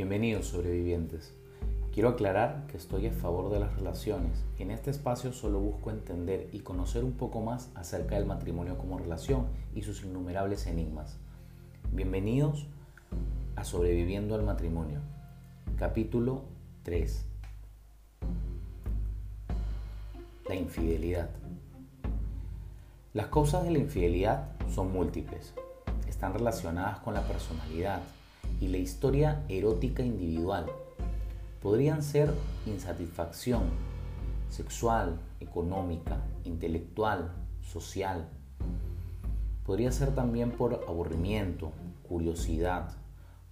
Bienvenidos sobrevivientes. Quiero aclarar que estoy a favor de las relaciones y en este espacio solo busco entender y conocer un poco más acerca del matrimonio como relación y sus innumerables enigmas. Bienvenidos a Sobreviviendo al Matrimonio, capítulo 3. La infidelidad. Las causas de la infidelidad son múltiples. Están relacionadas con la personalidad, y la historia erótica individual. Podrían ser insatisfacción sexual, económica, intelectual, social. Podría ser también por aburrimiento, curiosidad,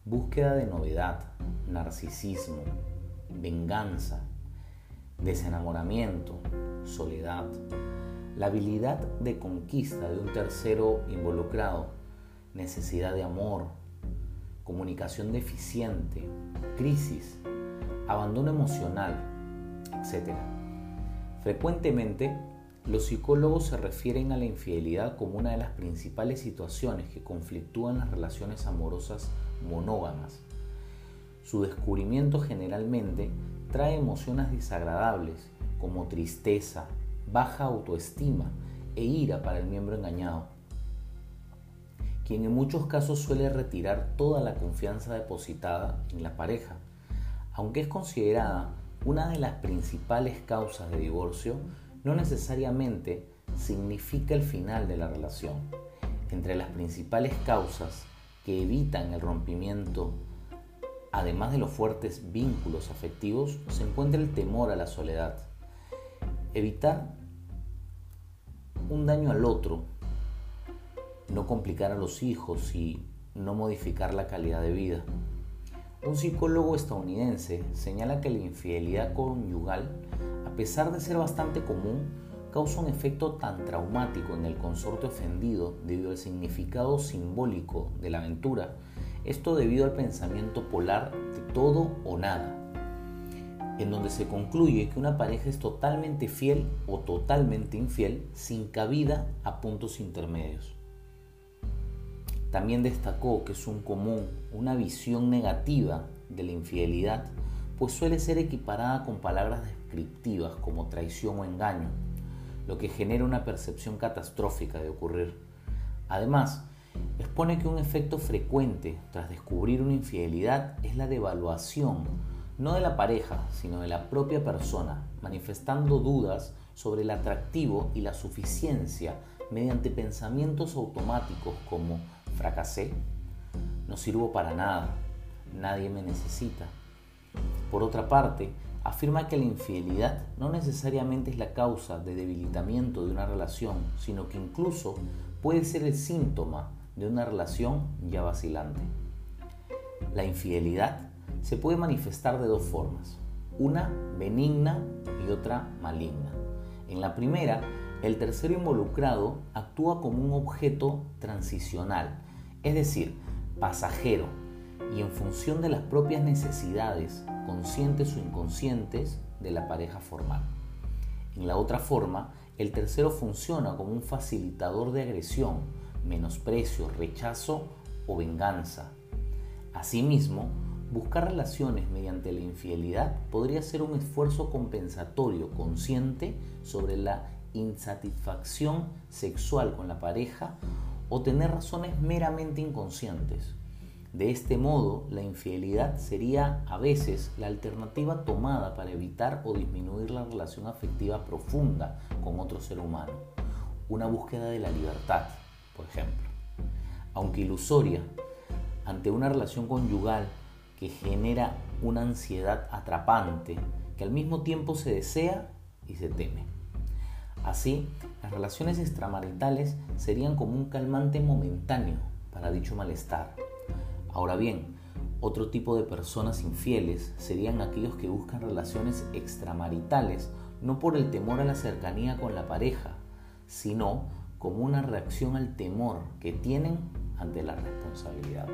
búsqueda de novedad, narcisismo, venganza, desenamoramiento, soledad, la habilidad de conquista de un tercero involucrado, necesidad de amor, comunicación deficiente, crisis, abandono emocional, etc. Frecuentemente, los psicólogos se refieren a la infidelidad como una de las principales situaciones que conflictúan las relaciones amorosas monógamas. Su descubrimiento generalmente trae emociones desagradables como tristeza, baja autoestima e ira para el miembro engañado quien en muchos casos suele retirar toda la confianza depositada en la pareja. Aunque es considerada una de las principales causas de divorcio, no necesariamente significa el final de la relación. Entre las principales causas que evitan el rompimiento, además de los fuertes vínculos afectivos, se encuentra el temor a la soledad. Evitar un daño al otro no complicar a los hijos y no modificar la calidad de vida. Un psicólogo estadounidense señala que la infidelidad conyugal, a pesar de ser bastante común, causa un efecto tan traumático en el consorte ofendido debido al significado simbólico de la aventura, esto debido al pensamiento polar de todo o nada, en donde se concluye que una pareja es totalmente fiel o totalmente infiel sin cabida a puntos intermedios. También destacó que es un común una visión negativa de la infidelidad, pues suele ser equiparada con palabras descriptivas como traición o engaño, lo que genera una percepción catastrófica de ocurrir. Además, expone que un efecto frecuente tras descubrir una infidelidad es la devaluación, no de la pareja, sino de la propia persona, manifestando dudas sobre el atractivo y la suficiencia mediante pensamientos automáticos como fracasé, no sirvo para nada, nadie me necesita. Por otra parte, afirma que la infidelidad no necesariamente es la causa de debilitamiento de una relación, sino que incluso puede ser el síntoma de una relación ya vacilante. La infidelidad se puede manifestar de dos formas, una benigna y otra maligna. En la primera, el tercero involucrado actúa como un objeto transicional, es decir, pasajero y en función de las propias necesidades, conscientes o inconscientes, de la pareja formal. En la otra forma, el tercero funciona como un facilitador de agresión, menosprecio, rechazo o venganza. Asimismo, buscar relaciones mediante la infidelidad podría ser un esfuerzo compensatorio consciente sobre la insatisfacción sexual con la pareja o tener razones meramente inconscientes. De este modo, la infidelidad sería a veces la alternativa tomada para evitar o disminuir la relación afectiva profunda con otro ser humano. Una búsqueda de la libertad, por ejemplo. Aunque ilusoria, ante una relación conyugal que genera una ansiedad atrapante que al mismo tiempo se desea y se teme. Así, las relaciones extramaritales serían como un calmante momentáneo para dicho malestar. Ahora bien, otro tipo de personas infieles serían aquellos que buscan relaciones extramaritales no por el temor a la cercanía con la pareja, sino como una reacción al temor que tienen ante la responsabilidad.